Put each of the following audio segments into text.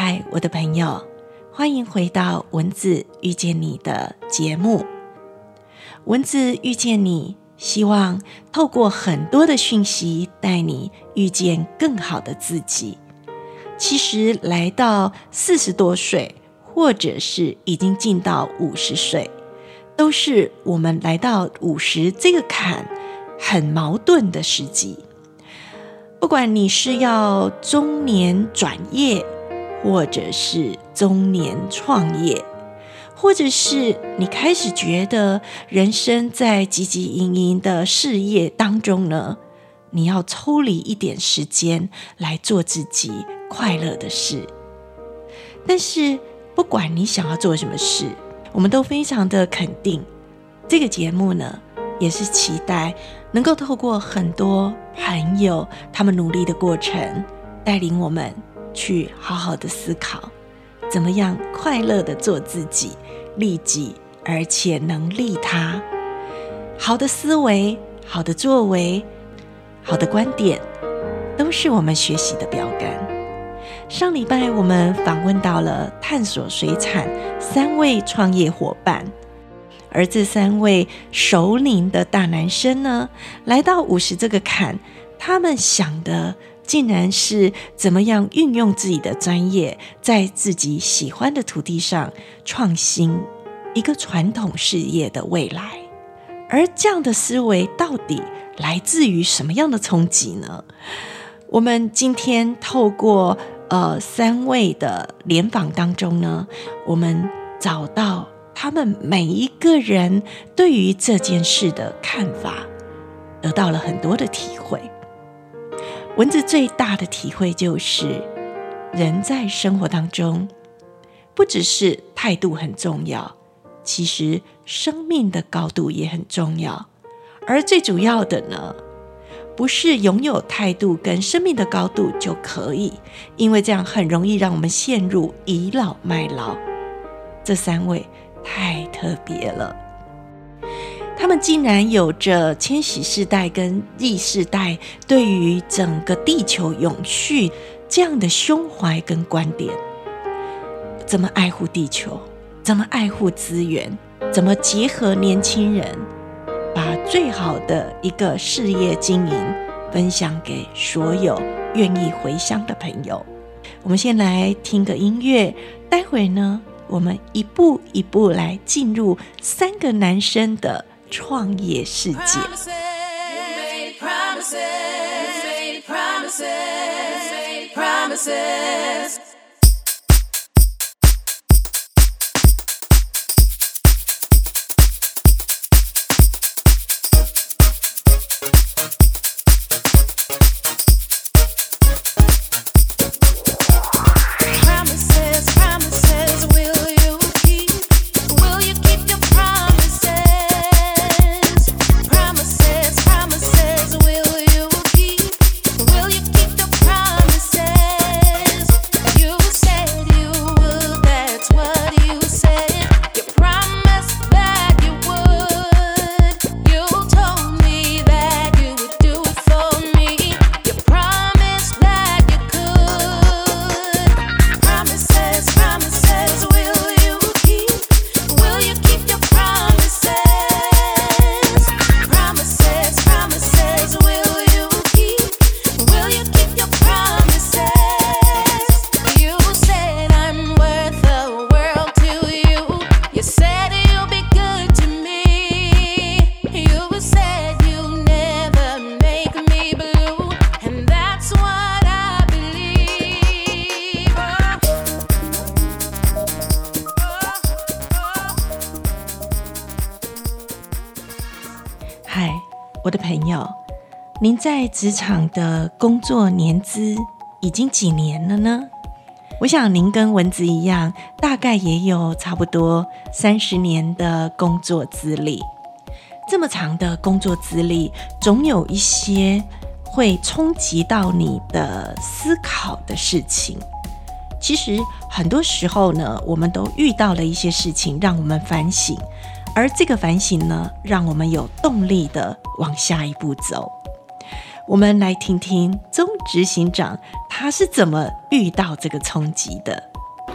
嗨，我的朋友，欢迎回到文字遇见你的节目。文字遇见你，希望透过很多的讯息，带你遇见更好的自己。其实来到四十多岁，或者是已经进到五十岁，都是我们来到五十这个坎很矛盾的时机。不管你是要中年转业，或者是中年创业，或者是你开始觉得人生在汲汲营营的事业当中呢，你要抽离一点时间来做自己快乐的事。但是不管你想要做什么事，我们都非常的肯定，这个节目呢，也是期待能够透过很多朋友他们努力的过程，带领我们。去好好的思考，怎么样快乐的做自己，利己而且能利他。好的思维、好的作为、好的观点，都是我们学习的标杆。上礼拜我们访问到了探索水产三位创业伙伴，而这三位熟龄的大男生呢，来到五十这个坎，他们想的。竟然是怎么样运用自己的专业，在自己喜欢的土地上创新一个传统事业的未来，而这样的思维到底来自于什么样的冲击呢？我们今天透过呃三位的联访当中呢，我们找到他们每一个人对于这件事的看法，得到了很多的体会。文字最大的体会就是，人在生活当中，不只是态度很重要，其实生命的高度也很重要。而最主要的呢，不是拥有态度跟生命的高度就可以，因为这样很容易让我们陷入倚老卖老。这三位太特别了。他们竟然有着千禧世代跟 Z 世代对于整个地球永续这样的胸怀跟观点，怎么爱护地球？怎么爱护资源？怎么结合年轻人，把最好的一个事业经营分享给所有愿意回乡的朋友？我们先来听个音乐，待会呢，我们一步一步来进入三个男生的。创业世界。嗨我的朋友，您在职场的工作年资已经几年了呢？我想您跟文子一样，大概也有差不多三十年的工作资历。这么长的工作资历，总有一些会冲击到你的思考的事情。其实很多时候呢，我们都遇到了一些事情，让我们反省。而这个反省呢，让我们有动力的往下一步走。我们来听听总执行长他是怎么遇到这个冲击的？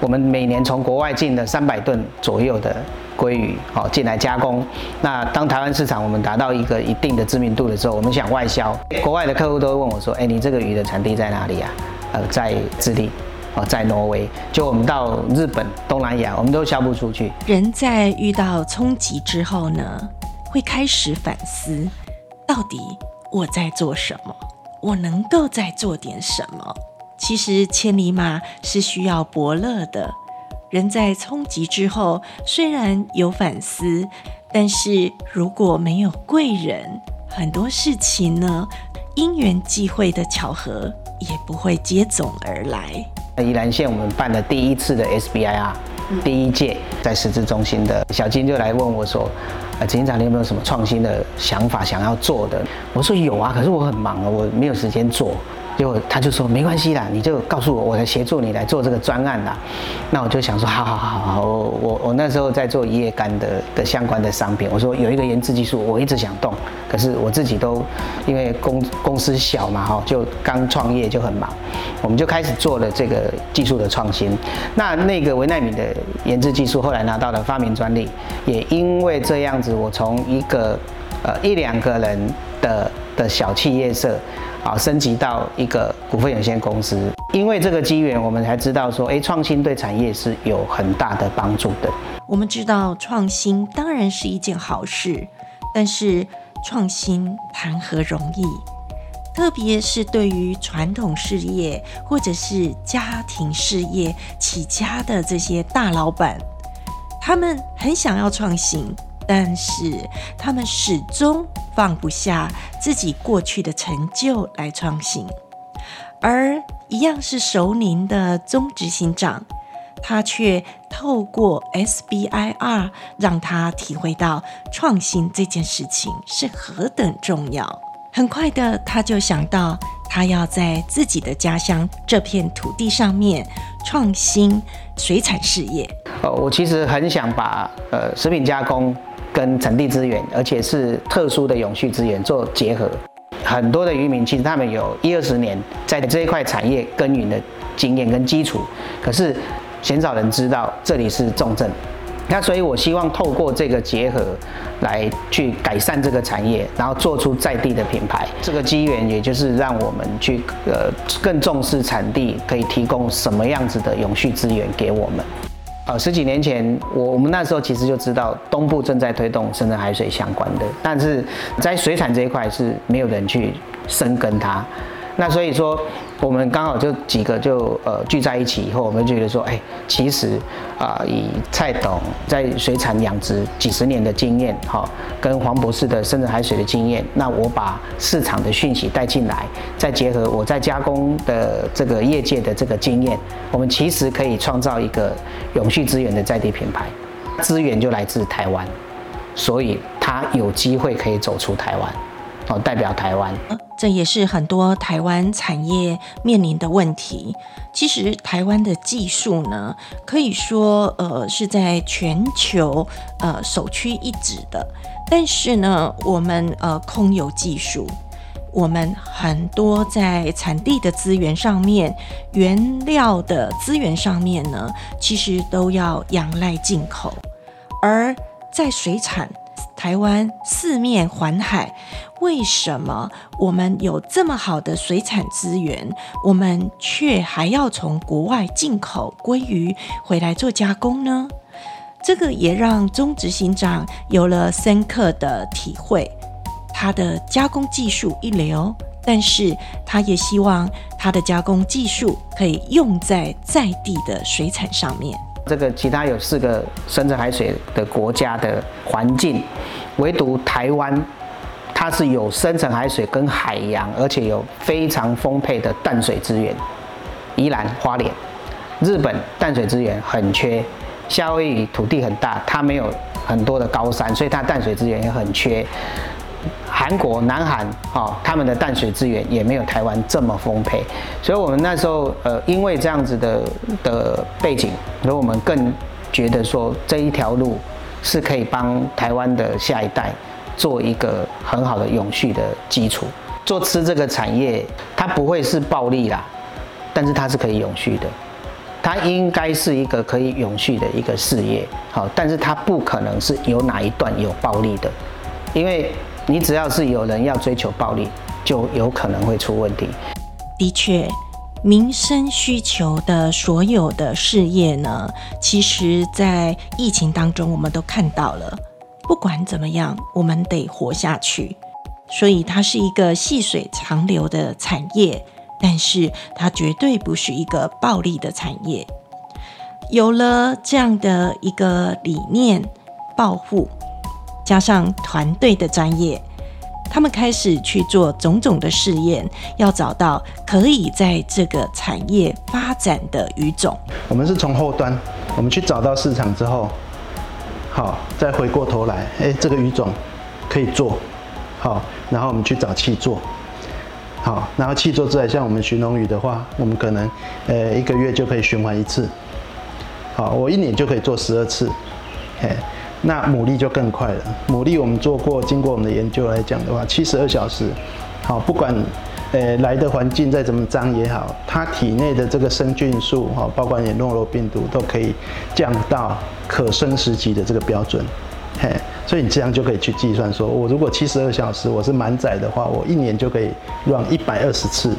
我们每年从国外进了三百吨左右的鲑鱼，好进来加工。那当台湾市场我们达到一个一定的知名度的时候，我们想外销，国外的客户都会问我说：“哎，你这个鱼的产地在哪里啊？”呃，在智利，哦，在挪威。就我们到日本、东南亚，我们都销不出去。人在遇到冲击之后呢，会开始反思，到底我在做什么？我能够再做点什么？其实千里马是需要伯乐的。人在冲击之后，虽然有反思，但是如果没有贵人，很多事情呢，因缘际会的巧合也不会接踵而来。宜兰县我们办了第一次的 SBIR，第一届在实质中心的小金就来问我说：“啊，执行长，你有没有什么创新的想法想要做的？”我说：“有啊，可是我很忙啊，我没有时间做。”结果他就说没关系啦，你就告诉我，我来协助你来做这个专案啦。那我就想说，好好好好，我我我那时候在做一叶干的的相关的商品。我说有一个研制技术，我一直想动，可是我自己都因为公公司小嘛哈，就刚创业就很忙。我们就开始做了这个技术的创新。那那个维奈米的研制技术后来拿到了发明专利，也因为这样子，我从一个呃一两个人的的小企业社。啊，升级到一个股份有限公司，因为这个机缘，我们才知道说，哎，创新对产业是有很大的帮助的。我们知道创新当然是一件好事，但是创新谈何容易？特别是对于传统事业或者是家庭事业起家的这些大老板，他们很想要创新，但是他们始终。放不下自己过去的成就来创新，而一样是熟龄的中执行长，他却透过 SBIR 让他体会到创新这件事情是何等重要。很快的，他就想到他要在自己的家乡这片土地上面创新水产事业。呃，我其实很想把呃食品加工。跟产地资源，而且是特殊的永续资源做结合。很多的渔民其实他们有一二十年在这一块产业耕耘的经验跟基础，可是鲜少人知道这里是重镇。那所以我希望透过这个结合，来去改善这个产业，然后做出在地的品牌。这个机缘也就是让我们去呃更重视产地可以提供什么样子的永续资源给我们。呃，十几年前，我我们那时候其实就知道东部正在推动深圳海水相关的，但是在水产这一块是没有人去深耕它。那所以说，我们刚好就几个就呃聚在一起以后，我们就觉得说，哎，其实啊、以蔡董在水产养殖几十年的经验，哈、跟黄博士的深圳海水的经验，那我把市场的讯息带进来，再结合我在加工的这个业界的这个经验，我们其实可以创造一个永续资源的在地品牌，资源就来自台湾，所以它有机会可以走出台湾。哦，代表台湾，这也是很多台湾产业面临的问题。其实，台湾的技术呢，可以说呃是在全球呃首屈一指的。但是呢，我们呃空有技术，我们很多在产地的资源上面、原料的资源上面呢，其实都要仰赖进口，而在水产。台湾四面环海，为什么我们有这么好的水产资源，我们却还要从国外进口鲑鱼回来做加工呢？这个也让钟执行长有了深刻的体会。他的加工技术一流，但是他也希望他的加工技术可以用在在地的水产上面。这个其他有四个深层海水的国家的环境，唯独台湾，它是有深层海水跟海洋，而且有非常丰沛的淡水资源。宜兰花莲，日本淡水资源很缺，夏威夷土地很大，它没有很多的高山，所以它淡水资源也很缺。韩国、南韩，哈，他们的淡水资源也没有台湾这么丰沛，所以我们那时候，呃，因为这样子的的背景，所以我们更觉得说这一条路是可以帮台湾的下一代做一个很好的永续的基础。做吃这个产业，它不会是暴利啦，但是它是可以永续的，它应该是一个可以永续的一个事业，好，但是它不可能是有哪一段有暴利的，因为你只要是有人要追求暴利，就有可能会出问题。的确。民生需求的所有的事业呢，其实，在疫情当中，我们都看到了。不管怎么样，我们得活下去，所以它是一个细水长流的产业，但是它绝对不是一个暴利的产业。有了这样的一个理念，暴富，加上团队的专业。他们开始去做种种的试验，要找到可以在这个产业发展的鱼种。我们是从后端，我们去找到市场之后，好，再回过头来，哎，这个鱼种可以做，好，然后我们去找契作，好，然后契作之外，像我们鲟龙鱼的话，我们可能呃一个月就可以循环一次，好，我一年就可以做十二次，嘿。那牡蛎就更快了。牡蛎我们做过，经过我们的研究来讲的话，七十二小时，好，不管，呃，来的环境再怎么脏也好，它体内的这个生菌数，哈，包括你诺罗病毒都可以降到可生食级的这个标准，嘿，所以你这样就可以去计算说，我如果七十二小时我是满载的话，我一年就可以 run 一百二十次。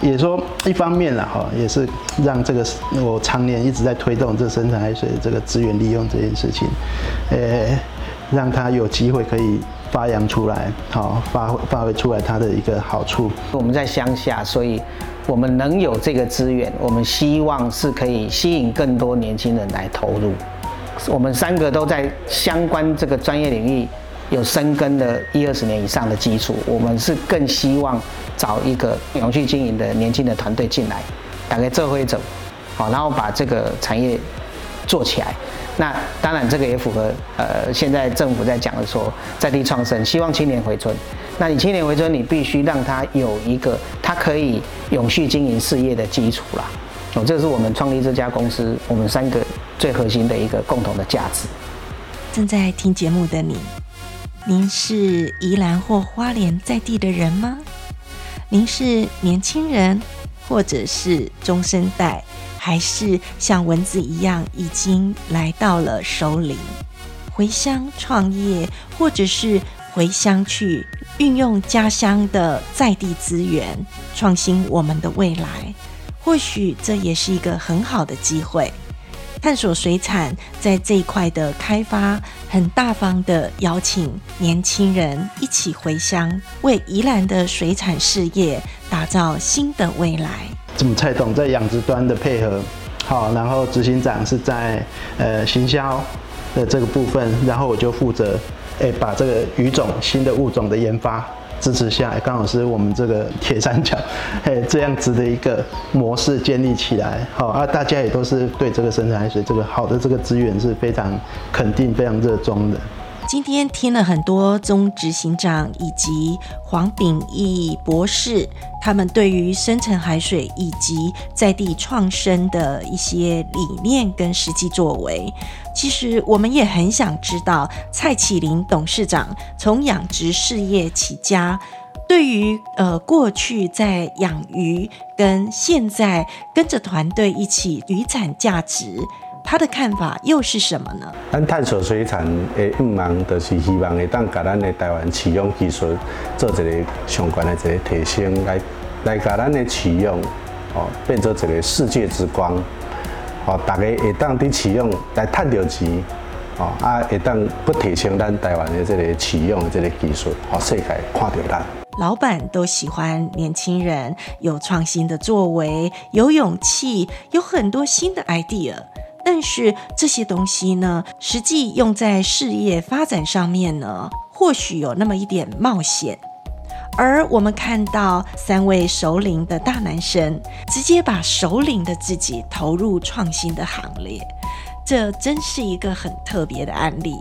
也说一方面了哈，也是让这个我常年一直在推动这生产海水这个资源利用这件事情，呃，让它有机会可以发扬出来，好发挥发挥出来它的一个好处。我们在乡下，所以我们能有这个资源，我们希望是可以吸引更多年轻人来投入。我们三个都在相关这个专业领域。有深耕的一二十年以上的基础，我们是更希望找一个永续经营的年轻的团队进来，大概这会走，好，然后把这个产业做起来。那当然，这个也符合呃现在政府在讲的说在地创生，希望青年回村。那你青年回村，你必须让他有一个他可以永续经营事业的基础啦。哦，这是我们创立这家公司，我们三个最核心的一个共同的价值。正在听节目的你。您是宜兰或花莲在地的人吗？您是年轻人，或者是中生代，还是像蚊子一样已经来到了首领，回乡创业，或者是回乡去运用家乡的在地资源，创新我们的未来？或许这也是一个很好的机会。探索水产在这一块的开发，很大方的邀请年轻人一起回乡，为宜兰的水产事业打造新的未来。这么蔡董在养殖端的配合，好，然后执行长是在呃行销的这个部分，然后我就负责诶把这个鱼种新的物种的研发。支持下来，刚好是我们这个铁三角，嘿，这样子的一个模式建立起来，好啊，大家也都是对这个生产海水这个好的这个资源是非常肯定、非常热衷的。今天听了很多中执行长以及黄秉义博士，他们对于深层海水以及在地创生的一些理念跟实际作为。其实我们也很想知道，蔡启麟董事长从养殖事业起家，对于呃过去在养鱼跟现在跟着团队一起渔产价值。他的看法又是什么呢？咱探索水产的愿望，就是希望会当甲咱的台湾饲养技术做一个相关的一个提升，来来甲咱的饲养哦变成一个世界之光哦，大家会当伫饲养来赚到钱哦，啊会当不提升咱台湾的这个饲养的这个技术，哦世界看到咱。老板都喜欢年轻人有创新的作为，有勇气，有很多新的 idea。但是这些东西呢，实际用在事业发展上面呢，或许有那么一点冒险。而我们看到三位首领的大男生，直接把首领的自己投入创新的行列，这真是一个很特别的案例。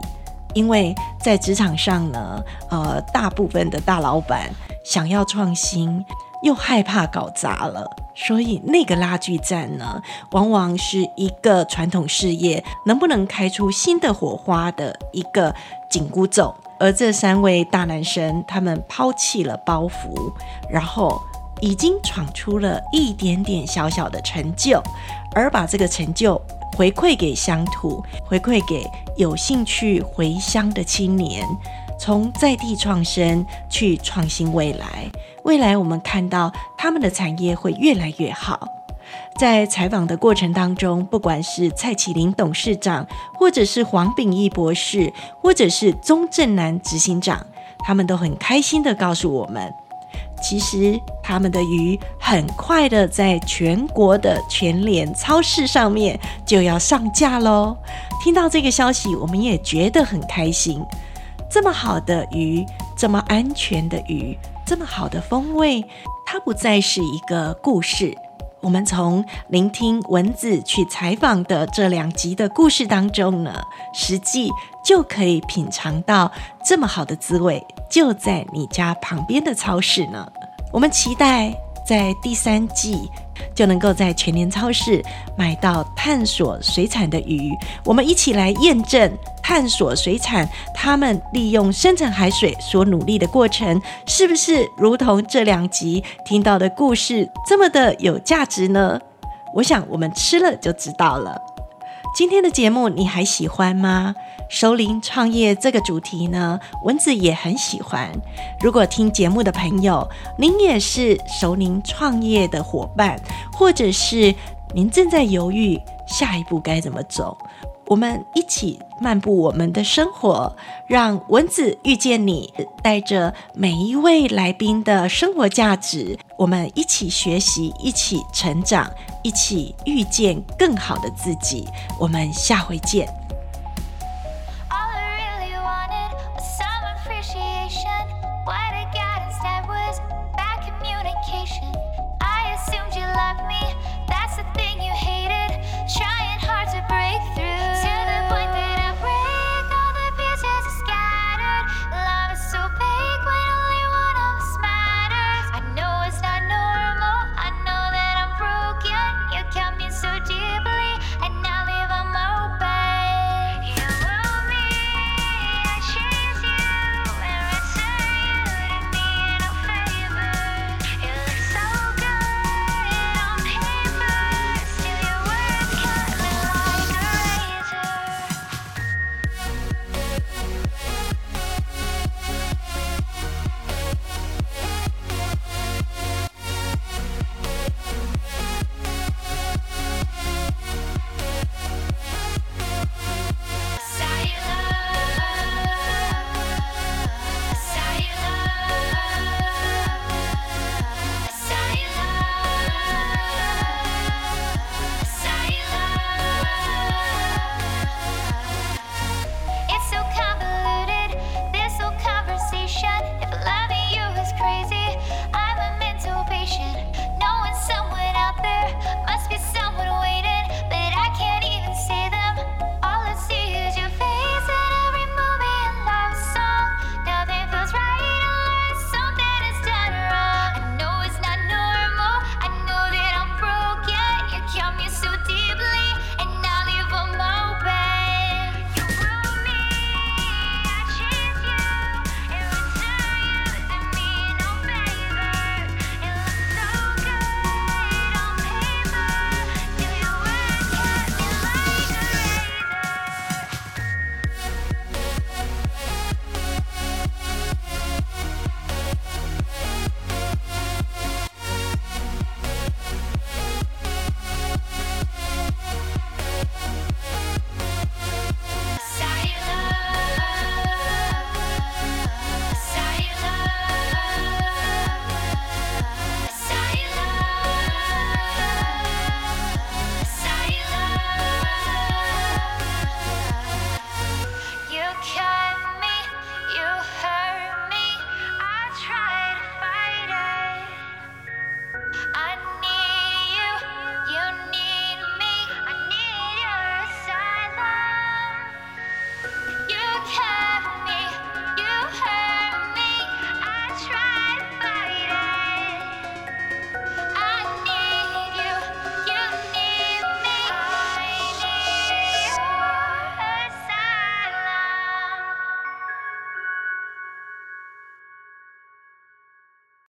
因为在职场上呢，呃，大部分的大老板想要创新，又害怕搞砸了。所以那个拉锯战呢，往往是一个传统事业能不能开出新的火花的一个紧箍咒。而这三位大男生，他们抛弃了包袱，然后已经闯出了一点点小小的成就，而把这个成就回馈给乡土，回馈给有兴趣回乡的青年，从在地创生去创新未来。未来我们看到他们的产业会越来越好。在采访的过程当中，不管是蔡启林董事长，或者是黄秉义博士，或者是钟正南执行长，他们都很开心地告诉我们，其实他们的鱼很快的在全国的全联超市上面就要上架喽。听到这个消息，我们也觉得很开心。这么好的鱼，这么安全的鱼，这么好的风味，它不再是一个故事。我们从聆听文字去采访的这两集的故事当中呢，实际就可以品尝到这么好的滋味，就在你家旁边的超市呢。我们期待在第三季就能够在全联超市买到探索水产的鱼，我们一起来验证。探索水产，他们利用深层海水所努力的过程，是不是如同这两集听到的故事这么的有价值呢？我想我们吃了就知道了。今天的节目你还喜欢吗？熟龄创业这个主题呢，蚊子也很喜欢。如果听节目的朋友，您也是熟龄创业的伙伴，或者是您正在犹豫下一步该怎么走？我们一起漫步我们的生活，让蚊子遇见你，带着每一位来宾的生活价值，我们一起学习，一起成长，一起遇见更好的自己。我们下回见。